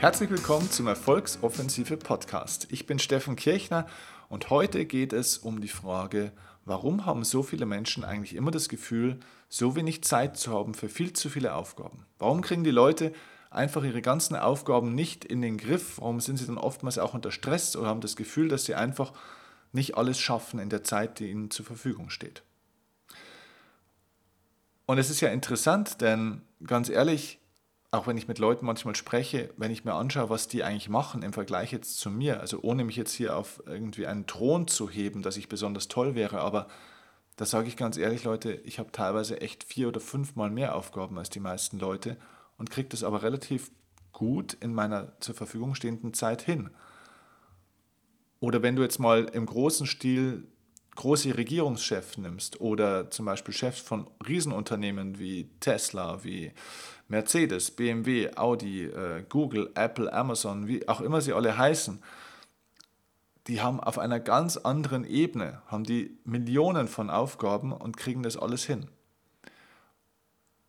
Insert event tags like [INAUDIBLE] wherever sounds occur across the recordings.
Herzlich willkommen zum Erfolgsoffensive Podcast. Ich bin Steffen Kirchner und heute geht es um die Frage, warum haben so viele Menschen eigentlich immer das Gefühl, so wenig Zeit zu haben für viel zu viele Aufgaben? Warum kriegen die Leute einfach ihre ganzen Aufgaben nicht in den Griff? Warum sind sie dann oftmals auch unter Stress oder haben das Gefühl, dass sie einfach nicht alles schaffen in der Zeit, die ihnen zur Verfügung steht? Und es ist ja interessant, denn ganz ehrlich, auch wenn ich mit Leuten manchmal spreche, wenn ich mir anschaue, was die eigentlich machen im Vergleich jetzt zu mir, also ohne mich jetzt hier auf irgendwie einen Thron zu heben, dass ich besonders toll wäre, aber da sage ich ganz ehrlich, Leute, ich habe teilweise echt vier oder fünfmal mehr Aufgaben als die meisten Leute und kriege das aber relativ gut in meiner zur Verfügung stehenden Zeit hin. Oder wenn du jetzt mal im großen Stil große Regierungschefs nimmst oder zum Beispiel Chefs von Riesenunternehmen wie Tesla, wie Mercedes, BMW, Audi, äh, Google, Apple, Amazon, wie auch immer sie alle heißen, die haben auf einer ganz anderen Ebene, haben die Millionen von Aufgaben und kriegen das alles hin.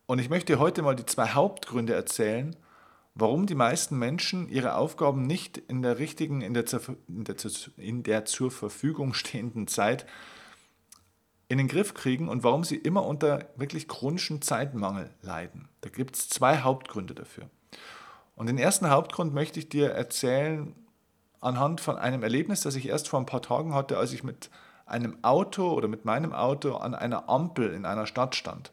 Und ich möchte heute mal die zwei Hauptgründe erzählen, warum die meisten Menschen ihre Aufgaben nicht in der richtigen, in der, in der, in der zur Verfügung stehenden Zeit in den Griff kriegen und warum sie immer unter wirklich chronischen Zeitmangel leiden. Da gibt es zwei Hauptgründe dafür. Und den ersten Hauptgrund möchte ich dir erzählen anhand von einem Erlebnis, das ich erst vor ein paar Tagen hatte, als ich mit einem Auto oder mit meinem Auto an einer Ampel in einer Stadt stand.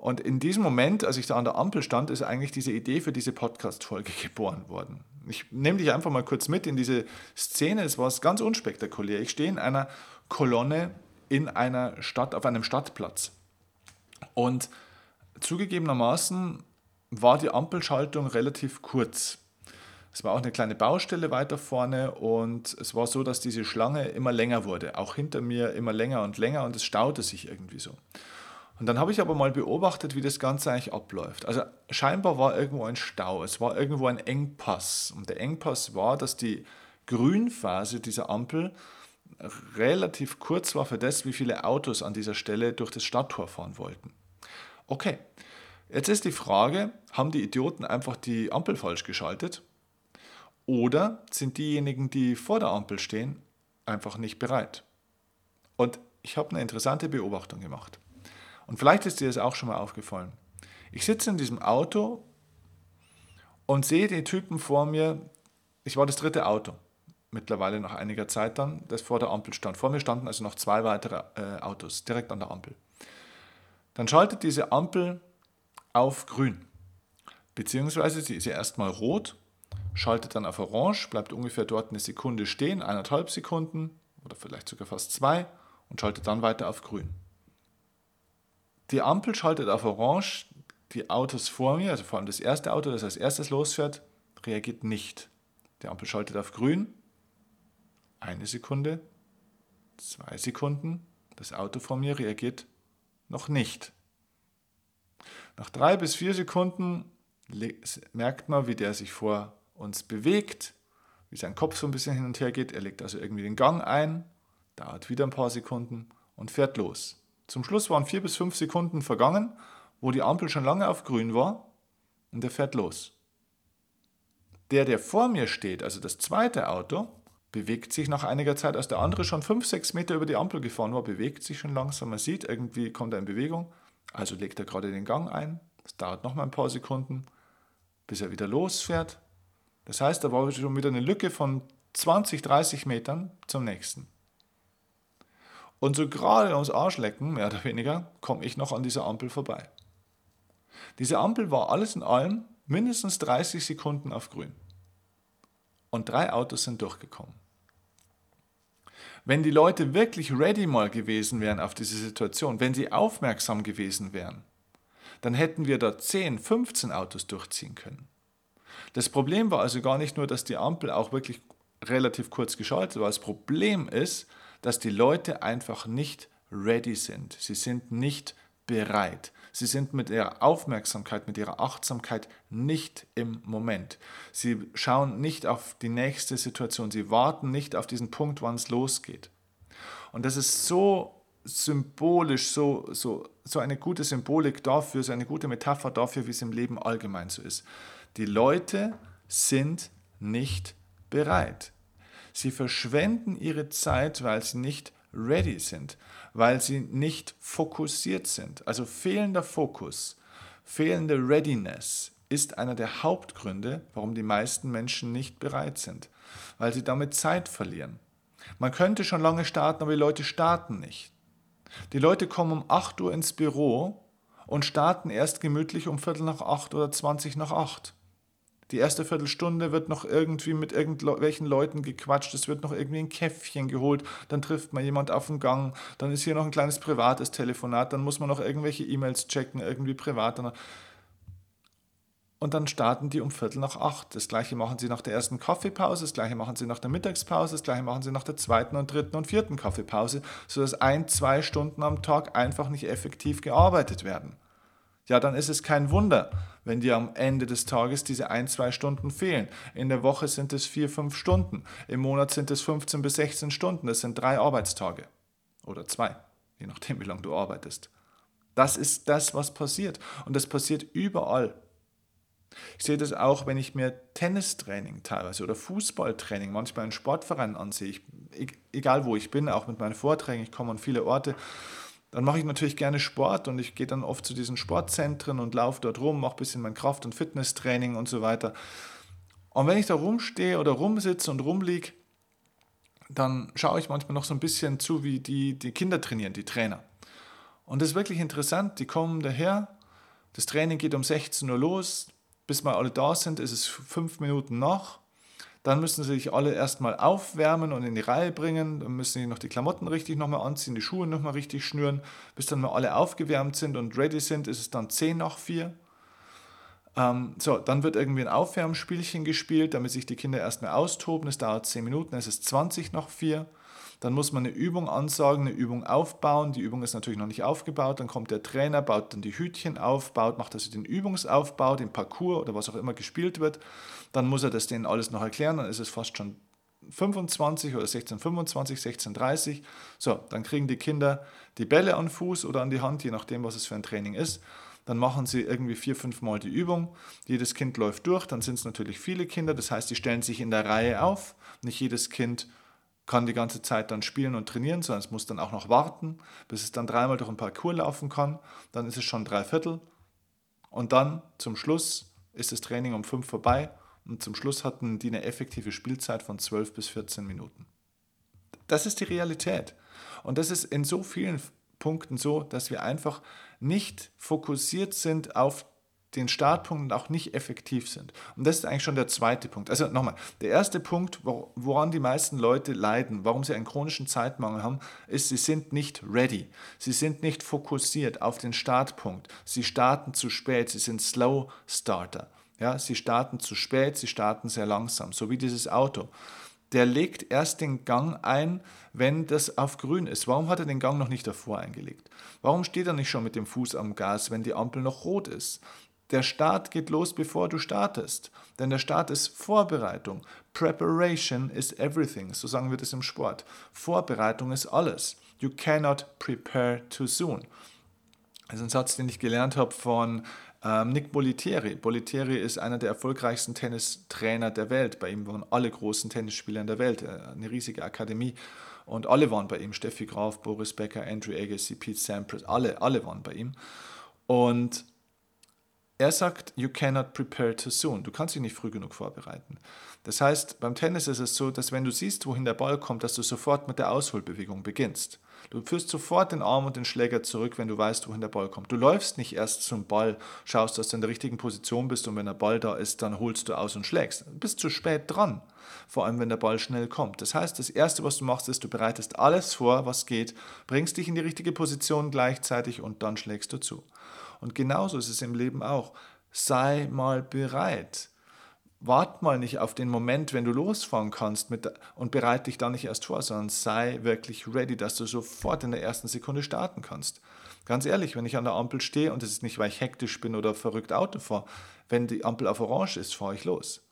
Und in diesem Moment, als ich da an der Ampel stand, ist eigentlich diese Idee für diese Podcast-Folge [LAUGHS] geboren worden. Ich nehme dich einfach mal kurz mit in diese Szene. Es war ganz unspektakulär. Ich stehe in einer Kolonne in einer Stadt, auf einem Stadtplatz. Und zugegebenermaßen war die Ampelschaltung relativ kurz. Es war auch eine kleine Baustelle weiter vorne und es war so, dass diese Schlange immer länger wurde. Auch hinter mir immer länger und länger und es staute sich irgendwie so. Und dann habe ich aber mal beobachtet, wie das Ganze eigentlich abläuft. Also scheinbar war irgendwo ein Stau, es war irgendwo ein Engpass. Und der Engpass war, dass die Grünphase dieser Ampel relativ kurz war für das, wie viele Autos an dieser Stelle durch das Stadttor fahren wollten. Okay, jetzt ist die Frage, haben die Idioten einfach die Ampel falsch geschaltet? Oder sind diejenigen, die vor der Ampel stehen, einfach nicht bereit? Und ich habe eine interessante Beobachtung gemacht. Und vielleicht ist dir das auch schon mal aufgefallen. Ich sitze in diesem Auto und sehe den Typen vor mir. Ich war das dritte Auto, mittlerweile nach einiger Zeit dann, das vor der Ampel stand. Vor mir standen also noch zwei weitere äh, Autos direkt an der Ampel. Dann schaltet diese Ampel auf grün. Beziehungsweise sie ist ja erstmal rot, schaltet dann auf orange, bleibt ungefähr dort eine Sekunde stehen, eineinhalb Sekunden oder vielleicht sogar fast zwei und schaltet dann weiter auf grün. Die Ampel schaltet auf Orange, die Autos vor mir, also vor allem das erste Auto, das als erstes losfährt, reagiert nicht. Die Ampel schaltet auf grün, eine Sekunde, zwei Sekunden, das Auto vor mir reagiert noch nicht. Nach drei bis vier Sekunden merkt man, wie der sich vor uns bewegt, wie sein Kopf so ein bisschen hin und her geht. Er legt also irgendwie den Gang ein, dauert wieder ein paar Sekunden und fährt los. Zum Schluss waren vier bis fünf Sekunden vergangen, wo die Ampel schon lange auf grün war und er fährt los. Der, der vor mir steht, also das zweite Auto, bewegt sich nach einiger Zeit, als der andere schon fünf, sechs Meter über die Ampel gefahren war, bewegt sich schon langsam. Man sieht, irgendwie kommt er in Bewegung. Also legt er gerade den Gang ein. Das dauert noch mal ein paar Sekunden, bis er wieder losfährt. Das heißt, da war schon wieder eine Lücke von 20, 30 Metern zum nächsten. Und so gerade ums Arschlecken, mehr oder weniger, komme ich noch an dieser Ampel vorbei. Diese Ampel war alles in allem mindestens 30 Sekunden auf grün. Und drei Autos sind durchgekommen. Wenn die Leute wirklich ready mal gewesen wären auf diese Situation, wenn sie aufmerksam gewesen wären, dann hätten wir da 10, 15 Autos durchziehen können. Das Problem war also gar nicht nur, dass die Ampel auch wirklich relativ kurz geschaltet war. Das Problem ist, dass die Leute einfach nicht ready sind. Sie sind nicht bereit. Sie sind mit ihrer Aufmerksamkeit, mit ihrer Achtsamkeit nicht im Moment. Sie schauen nicht auf die nächste Situation. Sie warten nicht auf diesen Punkt, wann es losgeht. Und das ist so symbolisch, so, so, so eine gute Symbolik dafür, so eine gute Metapher dafür, wie es im Leben allgemein so ist. Die Leute sind nicht bereit. Sie verschwenden ihre Zeit, weil sie nicht ready sind, weil sie nicht fokussiert sind. Also fehlender Fokus, fehlende Readiness ist einer der Hauptgründe, warum die meisten Menschen nicht bereit sind, weil sie damit Zeit verlieren. Man könnte schon lange starten, aber die Leute starten nicht. Die Leute kommen um 8 Uhr ins Büro und starten erst gemütlich um Viertel nach 8 oder 20 nach 8. Die erste Viertelstunde wird noch irgendwie mit irgendwelchen Leuten gequatscht, es wird noch irgendwie ein Käffchen geholt, dann trifft man jemand auf dem Gang, dann ist hier noch ein kleines privates Telefonat, dann muss man noch irgendwelche E-Mails checken, irgendwie privat. Und dann starten die um Viertel nach acht. Das gleiche machen sie nach der ersten Kaffeepause, das gleiche machen sie nach der Mittagspause, das gleiche machen sie nach der zweiten und dritten und vierten Kaffeepause, sodass ein, zwei Stunden am Tag einfach nicht effektiv gearbeitet werden. Ja, dann ist es kein Wunder, wenn dir am Ende des Tages diese ein, zwei Stunden fehlen. In der Woche sind es vier, fünf Stunden. Im Monat sind es 15 bis 16 Stunden. Das sind drei Arbeitstage. Oder zwei, je nachdem, wie lange du arbeitest. Das ist das, was passiert. Und das passiert überall. Ich sehe das auch, wenn ich mir Tennistraining teilweise oder Fußballtraining manchmal in Sportvereinen ansehe. Ich, egal wo ich bin, auch mit meinen Vorträgen, ich komme an viele Orte, dann mache ich natürlich gerne Sport und ich gehe dann oft zu diesen Sportzentren und laufe dort rum, mache ein bisschen mein Kraft- und Fitnesstraining und so weiter. Und wenn ich da rumstehe oder rumsitze und rumliege, dann schaue ich manchmal noch so ein bisschen zu, wie die, die Kinder trainieren, die Trainer. Und das ist wirklich interessant, die kommen daher, das Training geht um 16 Uhr los, bis wir alle da sind, ist es fünf Minuten nach. Dann müssen sie sich alle erstmal aufwärmen und in die Reihe bringen. Dann müssen sie noch die Klamotten richtig nochmal anziehen, die Schuhe nochmal richtig schnüren. Bis dann mal alle aufgewärmt sind und ready sind, ist es dann zehn nach vier. Ähm, so, dann wird irgendwie ein Aufwärmspielchen gespielt, damit sich die Kinder erstmal austoben. Es dauert zehn Minuten, es ist 20 nach vier. Dann muss man eine Übung ansagen, eine Übung aufbauen. Die Übung ist natürlich noch nicht aufgebaut. Dann kommt der Trainer, baut dann die Hütchen auf, baut, macht also den Übungsaufbau, den Parcours oder was auch immer gespielt wird. Dann muss er das denen alles noch erklären. Dann ist es fast schon 25 oder 1625, 1630. So, dann kriegen die Kinder die Bälle an Fuß oder an die Hand, je nachdem, was es für ein Training ist. Dann machen sie irgendwie vier, fünf Mal die Übung. Jedes Kind läuft durch. Dann sind es natürlich viele Kinder. Das heißt, die stellen sich in der Reihe auf. Nicht jedes Kind kann die ganze Zeit dann spielen und trainieren, sondern es muss dann auch noch warten, bis es dann dreimal durch ein Parcours laufen kann. Dann ist es schon drei Viertel. Und dann zum Schluss ist das Training um fünf vorbei und zum Schluss hatten die eine effektive Spielzeit von 12 bis 14 Minuten. Das ist die Realität. Und das ist in so vielen Punkten so, dass wir einfach nicht fokussiert sind auf den Startpunkten auch nicht effektiv sind. Und das ist eigentlich schon der zweite Punkt. Also nochmal, der erste Punkt, woran die meisten Leute leiden, warum sie einen chronischen Zeitmangel haben, ist, sie sind nicht ready. Sie sind nicht fokussiert auf den Startpunkt. Sie starten zu spät, sie sind Slow Starter. Ja, sie starten zu spät, sie starten sehr langsam, so wie dieses Auto. Der legt erst den Gang ein, wenn das auf grün ist. Warum hat er den Gang noch nicht davor eingelegt? Warum steht er nicht schon mit dem Fuß am Gas, wenn die Ampel noch rot ist? Der Start geht los, bevor du startest. Denn der Start ist Vorbereitung. Preparation is everything. So sagen wir das im Sport. Vorbereitung ist alles. You cannot prepare too soon. Das ist ein Satz, den ich gelernt habe von ähm, Nick Bolitieri. Bolitieri ist einer der erfolgreichsten Tennistrainer der Welt. Bei ihm waren alle großen Tennisspieler in der Welt. Äh, eine riesige Akademie. Und alle waren bei ihm. Steffi Graf, Boris Becker, Andrew Agassi, Pete Sampras. Alle, alle waren bei ihm. Und er sagt, you cannot prepare too soon. Du kannst dich nicht früh genug vorbereiten. Das heißt, beim Tennis ist es so, dass wenn du siehst, wohin der Ball kommt, dass du sofort mit der Ausholbewegung beginnst. Du führst sofort den Arm und den Schläger zurück, wenn du weißt, wohin der Ball kommt. Du läufst nicht erst zum Ball, schaust, dass du in der richtigen Position bist und wenn der Ball da ist, dann holst du aus und schlägst. Du bist zu spät dran, vor allem wenn der Ball schnell kommt. Das heißt, das Erste, was du machst, ist, du bereitest alles vor, was geht, bringst dich in die richtige Position gleichzeitig und dann schlägst du zu. Und genauso ist es im Leben auch. Sei mal bereit. Wart mal nicht auf den Moment, wenn du losfahren kannst mit, und bereite dich da nicht erst vor, sondern sei wirklich ready, dass du sofort in der ersten Sekunde starten kannst. Ganz ehrlich, wenn ich an der Ampel stehe und es ist nicht, weil ich hektisch bin oder verrückt Auto fahre, wenn die Ampel auf Orange ist, fahre ich los.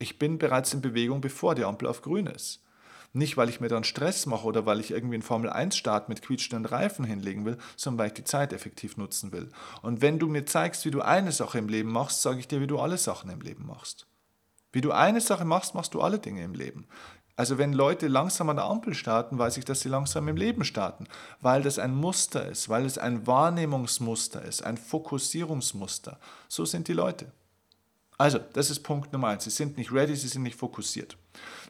Ich bin bereits in Bewegung, bevor die Ampel auf Grün ist. Nicht, weil ich mir dann Stress mache oder weil ich irgendwie einen Formel-1-Start mit quietschenden Reifen hinlegen will, sondern weil ich die Zeit effektiv nutzen will. Und wenn du mir zeigst, wie du eine Sache im Leben machst, sage ich dir, wie du alle Sachen im Leben machst. Wie du eine Sache machst, machst du alle Dinge im Leben. Also wenn Leute langsam an der Ampel starten, weiß ich, dass sie langsam im Leben starten, weil das ein Muster ist, weil es ein Wahrnehmungsmuster ist, ein Fokussierungsmuster. So sind die Leute. Also, das ist Punkt Nummer eins. Sie sind nicht ready, sie sind nicht fokussiert.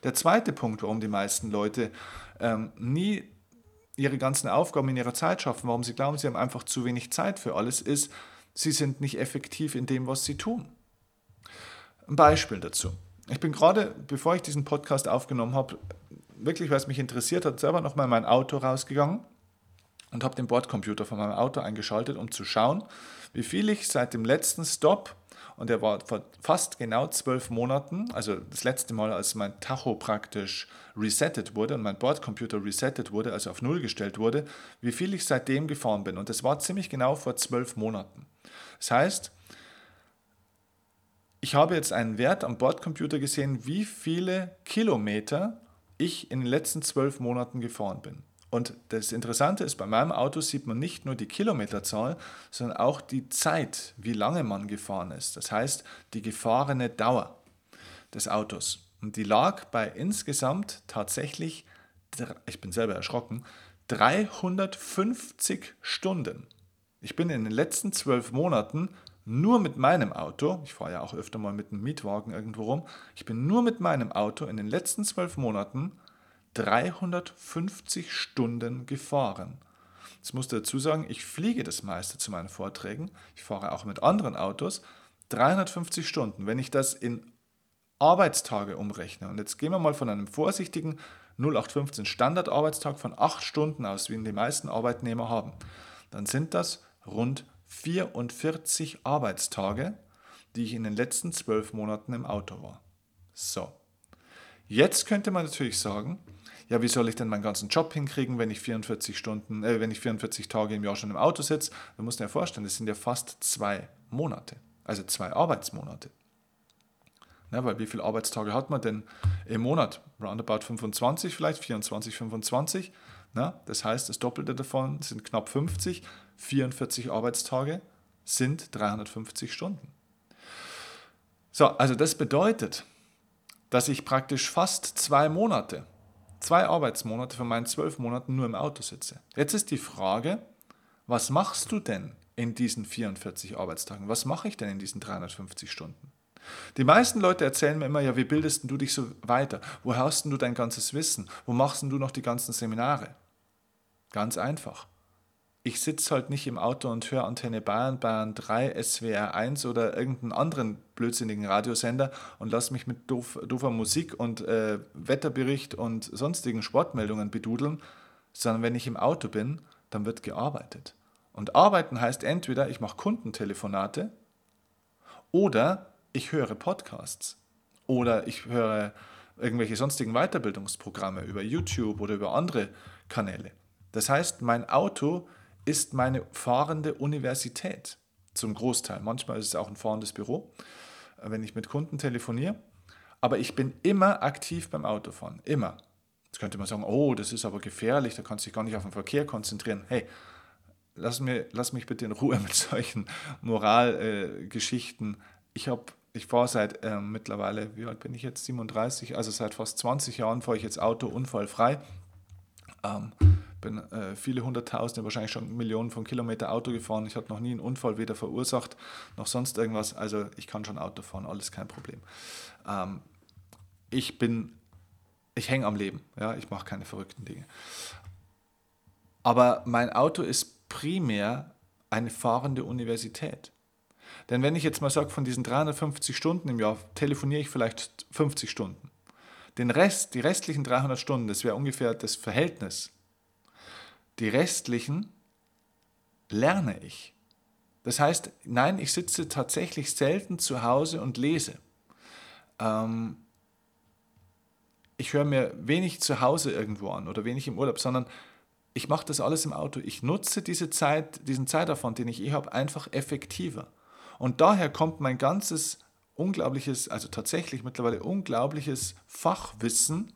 Der zweite Punkt, warum die meisten Leute ähm, nie ihre ganzen Aufgaben in ihrer Zeit schaffen, warum sie glauben, sie haben einfach zu wenig Zeit für alles, ist, sie sind nicht effektiv in dem, was sie tun. Ein Beispiel dazu. Ich bin gerade, bevor ich diesen Podcast aufgenommen habe, wirklich, weil es mich interessiert hat, selber nochmal mein Auto rausgegangen und habe den Bordcomputer von meinem Auto eingeschaltet, um zu schauen, wie viel ich seit dem letzten Stop, und der war vor fast genau zwölf Monaten, also das letzte Mal, als mein Tacho praktisch resettet wurde und mein Bordcomputer resettet wurde, also auf Null gestellt wurde, wie viel ich seitdem gefahren bin. Und das war ziemlich genau vor zwölf Monaten. Das heißt, ich habe jetzt einen Wert am Bordcomputer gesehen, wie viele Kilometer ich in den letzten zwölf Monaten gefahren bin. Und das Interessante ist, bei meinem Auto sieht man nicht nur die Kilometerzahl, sondern auch die Zeit, wie lange man gefahren ist. Das heißt, die gefahrene Dauer des Autos. Und die lag bei insgesamt tatsächlich, ich bin selber erschrocken, 350 Stunden. Ich bin in den letzten zwölf Monaten nur mit meinem Auto, ich fahre ja auch öfter mal mit einem Mietwagen irgendwo rum, ich bin nur mit meinem Auto in den letzten zwölf Monaten 350 Stunden gefahren. Jetzt musst du dazu sagen, ich fliege das meiste zu meinen Vorträgen, ich fahre auch mit anderen Autos, 350 Stunden. Wenn ich das in Arbeitstage umrechne, und jetzt gehen wir mal von einem vorsichtigen 0815 Standardarbeitstag von 8 Stunden aus, wie ihn die meisten Arbeitnehmer haben, dann sind das rund 44 Arbeitstage, die ich in den letzten zwölf Monaten im Auto war. So. Jetzt könnte man natürlich sagen, ja, wie soll ich denn meinen ganzen Job hinkriegen, wenn ich 44 Stunden, äh, wenn ich 44 Tage im Jahr schon im Auto sitze? Da muss man ja vorstellen, das sind ja fast zwei Monate, also zwei Arbeitsmonate. Ja, weil wie viele Arbeitstage hat man denn im Monat? Roundabout 25 vielleicht, 24, 25. Na, das heißt, das Doppelte davon sind knapp 50. 44 Arbeitstage sind 350 Stunden. So, also das bedeutet, dass ich praktisch fast zwei Monate, zwei Arbeitsmonate von meinen zwölf Monaten nur im Auto sitze. Jetzt ist die Frage, was machst du denn in diesen 44 Arbeitstagen? Was mache ich denn in diesen 350 Stunden? Die meisten Leute erzählen mir immer, ja, wie bildest du dich so weiter? Wo hast du dein ganzes Wissen? Wo machst du noch die ganzen Seminare? Ganz einfach. Ich sitze halt nicht im Auto und höre Antenne Bayern, Bayern 3, SWR 1 oder irgendeinen anderen blödsinnigen Radiosender und lasse mich mit doof, doofer Musik und äh, Wetterbericht und sonstigen Sportmeldungen bedudeln, sondern wenn ich im Auto bin, dann wird gearbeitet. Und arbeiten heißt entweder, ich mache Kundentelefonate oder ich höre Podcasts oder ich höre irgendwelche sonstigen Weiterbildungsprogramme über YouTube oder über andere Kanäle. Das heißt, mein Auto ist meine fahrende Universität zum Großteil. Manchmal ist es auch ein fahrendes Büro, äh, wenn ich mit Kunden telefoniere. Aber ich bin immer aktiv beim Autofahren, immer. Jetzt könnte man sagen, oh, das ist aber gefährlich, da kannst du dich gar nicht auf den Verkehr konzentrieren. Hey, lass, mir, lass mich bitte in Ruhe [LAUGHS] mit solchen Moralgeschichten. Äh, ich habe ich fahre seit äh, mittlerweile, wie alt bin ich jetzt? 37, also seit fast 20 Jahren fahre ich jetzt Auto unfallfrei. Ähm, bin äh, viele hunderttausende, wahrscheinlich schon Millionen von Kilometern Auto gefahren. Ich habe noch nie einen Unfall weder verursacht noch sonst irgendwas. Also ich kann schon Auto fahren, alles kein Problem. Ähm, ich bin, ich hänge am Leben. Ja, ich mache keine verrückten Dinge. Aber mein Auto ist primär eine fahrende Universität. Denn wenn ich jetzt mal sage, von diesen 350 Stunden im Jahr telefoniere ich vielleicht 50 Stunden. Den Rest, die restlichen 300 Stunden, das wäre ungefähr das Verhältnis. Die restlichen lerne ich. Das heißt, nein, ich sitze tatsächlich selten zu Hause und lese. Ähm, ich höre mir wenig zu Hause irgendwo an oder wenig im Urlaub, sondern ich mache das alles im Auto. Ich nutze diese Zeit, diesen Zeitaufwand, den ich eh habe, einfach effektiver. Und daher kommt mein ganzes unglaubliches, also tatsächlich mittlerweile unglaubliches Fachwissen,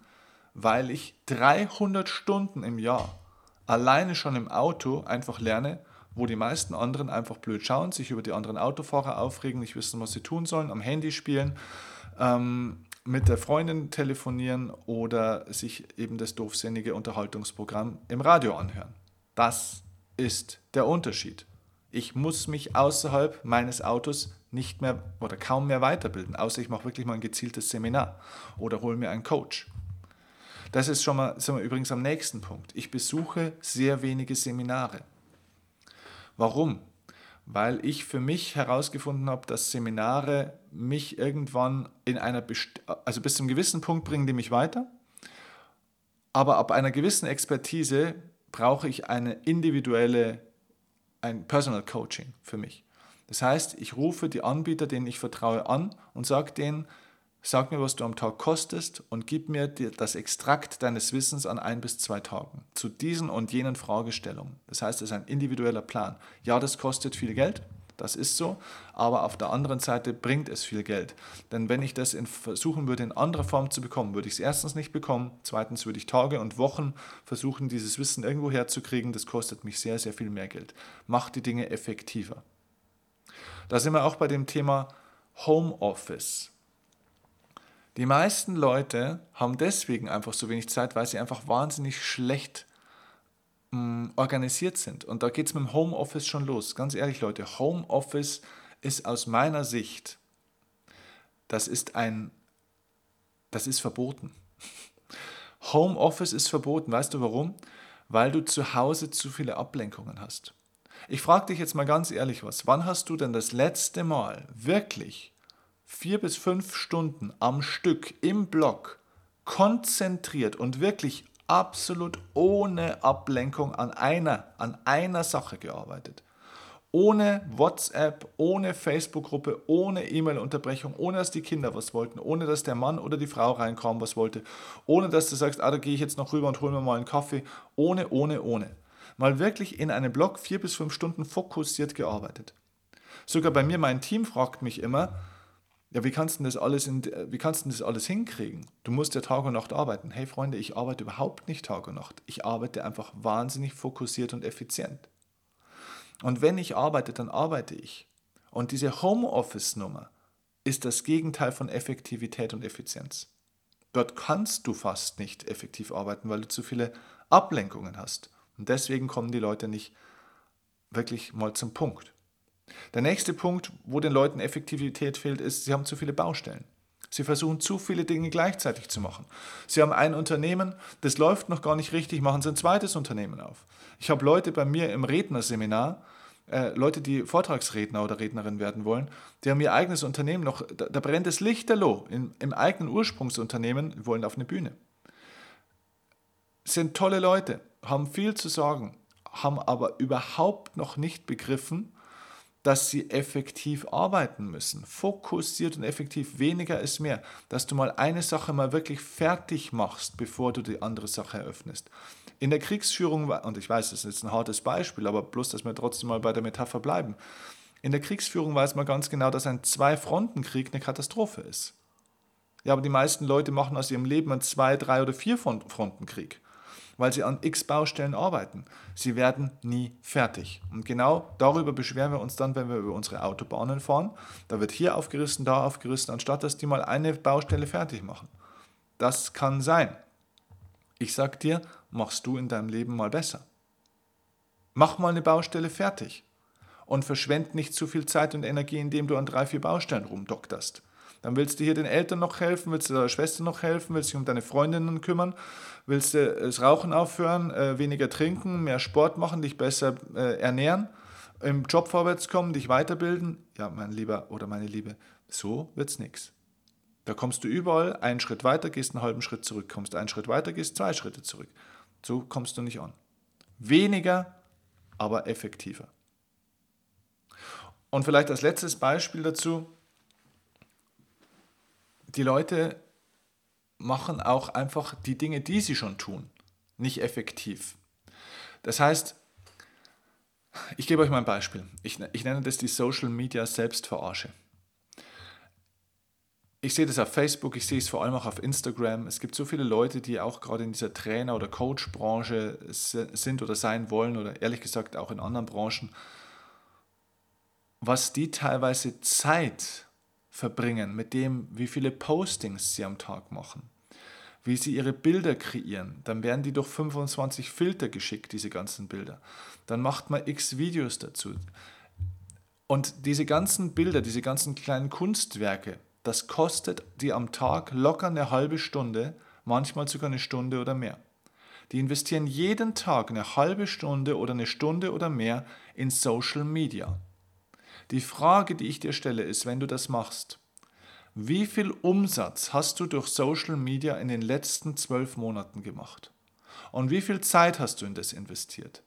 weil ich 300 Stunden im Jahr alleine schon im Auto einfach lerne, wo die meisten anderen einfach blöd schauen, sich über die anderen Autofahrer aufregen, nicht wissen, was sie tun sollen, am Handy spielen, ähm, mit der Freundin telefonieren oder sich eben das doofsinnige Unterhaltungsprogramm im Radio anhören. Das ist der Unterschied. Ich muss mich außerhalb meines Autos nicht mehr oder kaum mehr weiterbilden, außer ich mache wirklich mal ein gezieltes Seminar oder hole mir einen Coach. Das ist schon mal, sind wir übrigens am nächsten Punkt. Ich besuche sehr wenige Seminare. Warum? Weil ich für mich herausgefunden habe, dass Seminare mich irgendwann in einer, Best also bis zum gewissen Punkt bringen die mich weiter, aber ab einer gewissen Expertise brauche ich eine individuelle, ein Personal Coaching für mich. Das heißt, ich rufe die Anbieter, denen ich vertraue, an und sage denen, sag mir, was du am Tag kostest und gib mir das Extrakt deines Wissens an ein bis zwei Tagen zu diesen und jenen Fragestellungen. Das heißt, es ist ein individueller Plan. Ja, das kostet viel Geld, das ist so, aber auf der anderen Seite bringt es viel Geld. Denn wenn ich das versuchen würde, in anderer Form zu bekommen, würde ich es erstens nicht bekommen, zweitens würde ich Tage und Wochen versuchen, dieses Wissen irgendwo herzukriegen. Das kostet mich sehr, sehr viel mehr Geld. Macht die Dinge effektiver. Da sind wir auch bei dem Thema Homeoffice. Die meisten Leute haben deswegen einfach so wenig Zeit, weil sie einfach wahnsinnig schlecht mh, mm, organisiert sind. Und da geht es mit dem Homeoffice schon los. Ganz ehrlich, Leute, Homeoffice ist aus meiner Sicht, das ist ein, das ist verboten. [LAUGHS] Homeoffice ist verboten. Weißt du warum? Weil du zu Hause zu viele Ablenkungen hast. Ich frage dich jetzt mal ganz ehrlich was. Wann hast du denn das letzte Mal wirklich vier bis fünf Stunden am Stück im Block konzentriert und wirklich absolut ohne Ablenkung an einer, an einer Sache gearbeitet? Ohne WhatsApp, ohne Facebook-Gruppe, ohne E-Mail-Unterbrechung, ohne dass die Kinder was wollten, ohne dass der Mann oder die Frau reinkam, was wollte, ohne dass du sagst, ah, da gehe ich jetzt noch rüber und hole mir mal einen Kaffee, ohne, ohne, ohne mal wirklich in einem Blog vier bis fünf Stunden fokussiert gearbeitet. Sogar bei mir, mein Team fragt mich immer, ja, wie kannst du das alles, in, wie kannst du das alles hinkriegen? Du musst ja Tag und Nacht arbeiten. Hey Freunde, ich arbeite überhaupt nicht Tag und Nacht. Ich arbeite einfach wahnsinnig fokussiert und effizient. Und wenn ich arbeite, dann arbeite ich. Und diese Homeoffice-Nummer ist das Gegenteil von Effektivität und Effizienz. Dort kannst du fast nicht effektiv arbeiten, weil du zu viele Ablenkungen hast. Und deswegen kommen die Leute nicht wirklich mal zum Punkt. Der nächste Punkt, wo den Leuten Effektivität fehlt, ist, sie haben zu viele Baustellen. Sie versuchen zu viele Dinge gleichzeitig zu machen. Sie haben ein Unternehmen, das läuft noch gar nicht richtig, machen sie ein zweites Unternehmen auf. Ich habe Leute bei mir im Rednerseminar, äh, Leute, die Vortragsredner oder Rednerin werden wollen, die haben ihr eigenes Unternehmen noch, da, da brennt das Lichterloh im, im eigenen Ursprungsunternehmen, wollen auf eine Bühne. Sind tolle Leute, haben viel zu sagen, haben aber überhaupt noch nicht begriffen, dass sie effektiv arbeiten müssen. Fokussiert und effektiv. Weniger ist mehr. Dass du mal eine Sache mal wirklich fertig machst, bevor du die andere Sache eröffnest. In der Kriegsführung, und ich weiß, das ist jetzt ein hartes Beispiel, aber bloß, dass wir trotzdem mal bei der Metapher bleiben. In der Kriegsführung weiß man ganz genau, dass ein Zwei-Fronten-Krieg eine Katastrophe ist. Ja, aber die meisten Leute machen aus ihrem Leben einen Zwei-, Drei- oder Vier-Fronten-Krieg weil sie an x Baustellen arbeiten. Sie werden nie fertig. Und genau darüber beschweren wir uns dann, wenn wir über unsere Autobahnen fahren. Da wird hier aufgerissen, da aufgerissen, anstatt dass die mal eine Baustelle fertig machen. Das kann sein. Ich sag dir, machst du in deinem Leben mal besser. Mach mal eine Baustelle fertig und verschwend nicht zu viel Zeit und Energie, indem du an drei, vier Baustellen rumdokterst. Dann willst du hier den Eltern noch helfen, willst du deiner Schwester noch helfen, willst dich um deine Freundinnen kümmern, willst du das Rauchen aufhören, äh, weniger trinken, mehr Sport machen, dich besser äh, ernähren, im Job vorwärts kommen, dich weiterbilden. Ja, mein Lieber oder meine Liebe, so wird's nichts. Da kommst du überall einen Schritt weiter, gehst einen halben Schritt zurück, kommst einen Schritt weiter, gehst zwei Schritte zurück. So kommst du nicht an. Weniger, aber effektiver. Und vielleicht als letztes Beispiel dazu, die Leute machen auch einfach die Dinge, die sie schon tun, nicht effektiv. Das heißt, ich gebe euch mal ein Beispiel. Ich, ich nenne das die Social Media Selbstverarsche. Ich sehe das auf Facebook, ich sehe es vor allem auch auf Instagram. Es gibt so viele Leute, die auch gerade in dieser Trainer- oder Coach-Branche sind oder sein wollen oder ehrlich gesagt auch in anderen Branchen, was die teilweise Zeit verbringen, mit dem, wie viele Postings sie am Tag machen, wie sie ihre Bilder kreieren, dann werden die durch 25 Filter geschickt, diese ganzen Bilder. Dann macht man x Videos dazu. Und diese ganzen Bilder, diese ganzen kleinen Kunstwerke, das kostet die am Tag locker eine halbe Stunde, manchmal sogar eine Stunde oder mehr. Die investieren jeden Tag eine halbe Stunde oder eine Stunde oder mehr in Social Media. Die Frage, die ich dir stelle, ist, wenn du das machst, wie viel Umsatz hast du durch Social Media in den letzten zwölf Monaten gemacht? Und wie viel Zeit hast du in das investiert?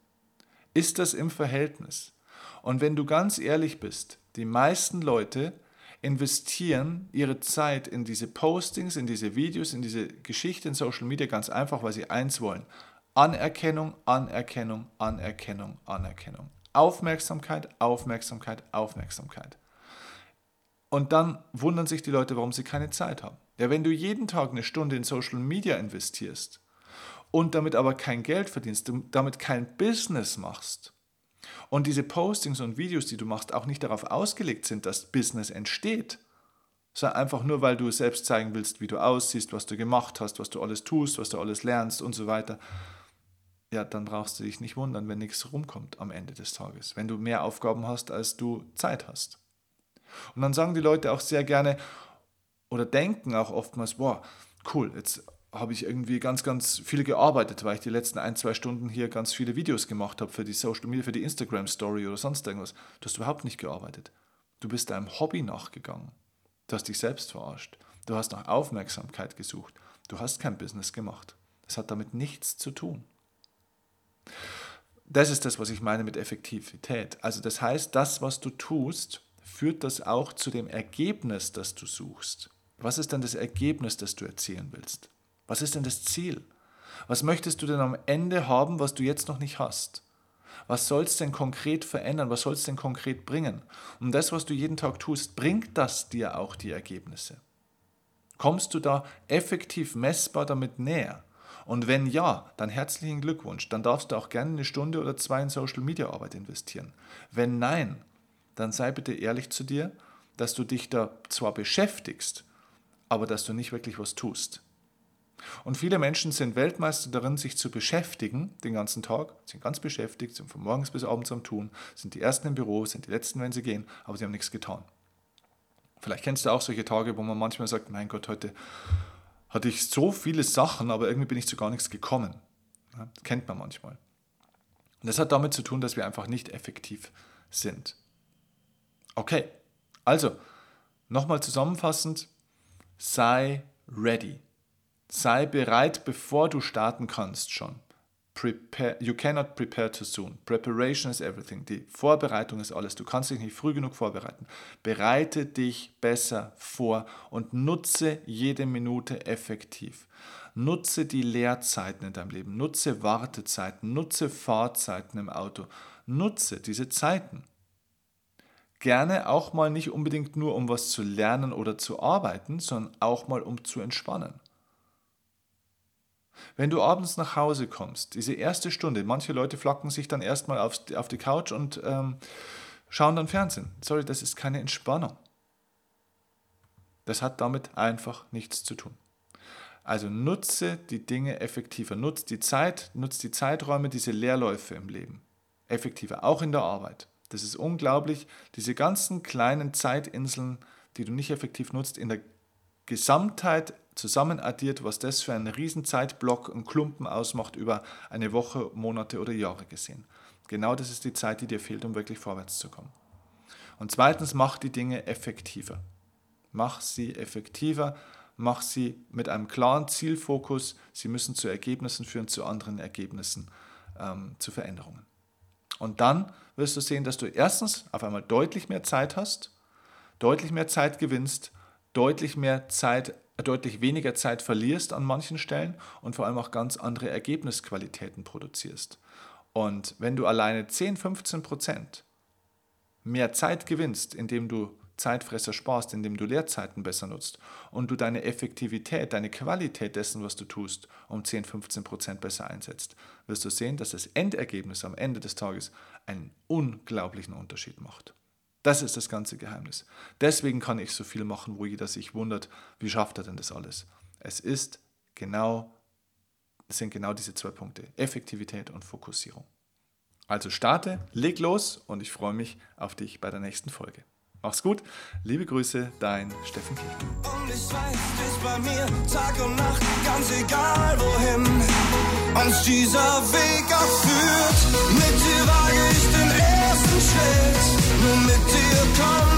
Ist das im Verhältnis? Und wenn du ganz ehrlich bist, die meisten Leute investieren ihre Zeit in diese Postings, in diese Videos, in diese Geschichte in Social Media ganz einfach, weil sie eins wollen. Anerkennung, Anerkennung, Anerkennung, Anerkennung. Aufmerksamkeit, Aufmerksamkeit, Aufmerksamkeit. Und dann wundern sich die Leute, warum sie keine Zeit haben. Ja, wenn du jeden Tag eine Stunde in Social Media investierst und damit aber kein Geld verdienst, damit kein Business machst, und diese Postings und Videos, die du machst, auch nicht darauf ausgelegt sind, dass Business entsteht, sondern einfach nur, weil du selbst zeigen willst, wie du aussiehst, was du gemacht hast, was du alles tust, was du alles lernst und so weiter, ja, dann brauchst du dich nicht wundern, wenn nichts rumkommt am Ende des Tages, wenn du mehr Aufgaben hast, als du Zeit hast. Und dann sagen die Leute auch sehr gerne oder denken auch oftmals, boah, cool, jetzt habe ich irgendwie ganz, ganz viel gearbeitet, weil ich die letzten ein, zwei Stunden hier ganz viele Videos gemacht habe für die Social Media, für die Instagram Story oder sonst irgendwas. Du hast überhaupt nicht gearbeitet. Du bist deinem Hobby nachgegangen. Du hast dich selbst verarscht. Du hast nach Aufmerksamkeit gesucht. Du hast kein Business gemacht. Das hat damit nichts zu tun. Das ist das, was ich meine mit Effektivität. Also das heißt, das, was du tust, führt das auch zu dem Ergebnis, das du suchst. Was ist dann das Ergebnis, das du erzielen willst? Was ist denn das Ziel? Was möchtest du denn am Ende haben, was du jetzt noch nicht hast? Was soll es denn konkret verändern? Was soll es denn konkret bringen? Und das, was du jeden Tag tust, bringt das dir auch die Ergebnisse? Kommst du da effektiv messbar damit näher? Und wenn ja, dann herzlichen Glückwunsch. Dann darfst du auch gerne eine Stunde oder zwei in Social Media Arbeit investieren. Wenn nein, dann sei bitte ehrlich zu dir, dass du dich da zwar beschäftigst, aber dass du nicht wirklich was tust. Und viele Menschen sind Weltmeister darin, sich zu beschäftigen den ganzen Tag, sind ganz beschäftigt, sind von morgens bis abends am Tun, sind die Ersten im Büro, sind die Letzten, wenn sie gehen, aber sie haben nichts getan. Vielleicht kennst du auch solche Tage, wo man manchmal sagt, mein Gott, heute hatte ich so viele Sachen, aber irgendwie bin ich zu gar nichts gekommen. Ja, kennt man manchmal. Und das hat damit zu tun, dass wir einfach nicht effektiv sind. Okay, also nochmal zusammenfassend, sei ready. Sei bereit, bevor du starten kannst schon. Prepare, you cannot prepare too soon. Preparation is everything. Die Vorbereitung ist alles. Du kannst dich nicht früh genug vorbereiten. Bereite dich besser vor und nutze jede Minute effektiv. Nutze die Leerzeiten in deinem Leben. Nutze Wartezeiten. Nutze Fahrzeiten im Auto. Nutze diese Zeiten. Gerne auch mal nicht unbedingt nur, um was zu lernen oder zu arbeiten, sondern auch mal, um zu entspannen. Wenn du abends nach Hause kommst, diese erste Stunde, manche Leute flacken sich dann erstmal auf, auf die Couch und ähm, schauen dann Fernsehen. Sorry, das ist keine Entspannung. Das hat damit einfach nichts zu tun. Also nutze die Dinge effektiver, nutze die Zeit, nutze die Zeiträume, diese Leerläufe im Leben effektiver, auch in der Arbeit. Das ist unglaublich, diese ganzen kleinen Zeitinseln, die du nicht effektiv nutzt, in der Gesamtheit zusammen addiert, was das für einen Riesenzeitblock und Klumpen ausmacht über eine Woche, Monate oder Jahre gesehen. Genau das ist die Zeit, die dir fehlt, um wirklich vorwärts zu kommen. Und zweitens, mach die Dinge effektiver. Mach sie effektiver, mach sie mit einem klaren Zielfokus. Sie müssen zu Ergebnissen führen, zu anderen Ergebnissen, ähm, zu Veränderungen. Und dann wirst du sehen, dass du erstens auf einmal deutlich mehr Zeit hast, deutlich mehr Zeit gewinnst, deutlich mehr Zeit deutlich weniger Zeit verlierst an manchen Stellen und vor allem auch ganz andere Ergebnisqualitäten produzierst. Und wenn du alleine 10, 15 Prozent mehr Zeit gewinnst, indem du Zeitfresser sparst, indem du Leerzeiten besser nutzt und du deine Effektivität, deine Qualität dessen, was du tust, um 10, 15 Prozent besser einsetzt, wirst du sehen, dass das Endergebnis am Ende des Tages einen unglaublichen Unterschied macht. Das ist das ganze Geheimnis. Deswegen kann ich so viel machen, wo jeder sich wundert, wie schafft er denn das alles? Es ist genau, es sind genau diese zwei Punkte, Effektivität und Fokussierung. Also starte, leg los und ich freue mich auf dich bei der nächsten Folge. Mach's gut, liebe Grüße, dein Steffen Kirchner. Und ich weiß, bist bei mir Tag und Nacht, ganz egal wohin uns dieser Weg auch führt. Mit dir come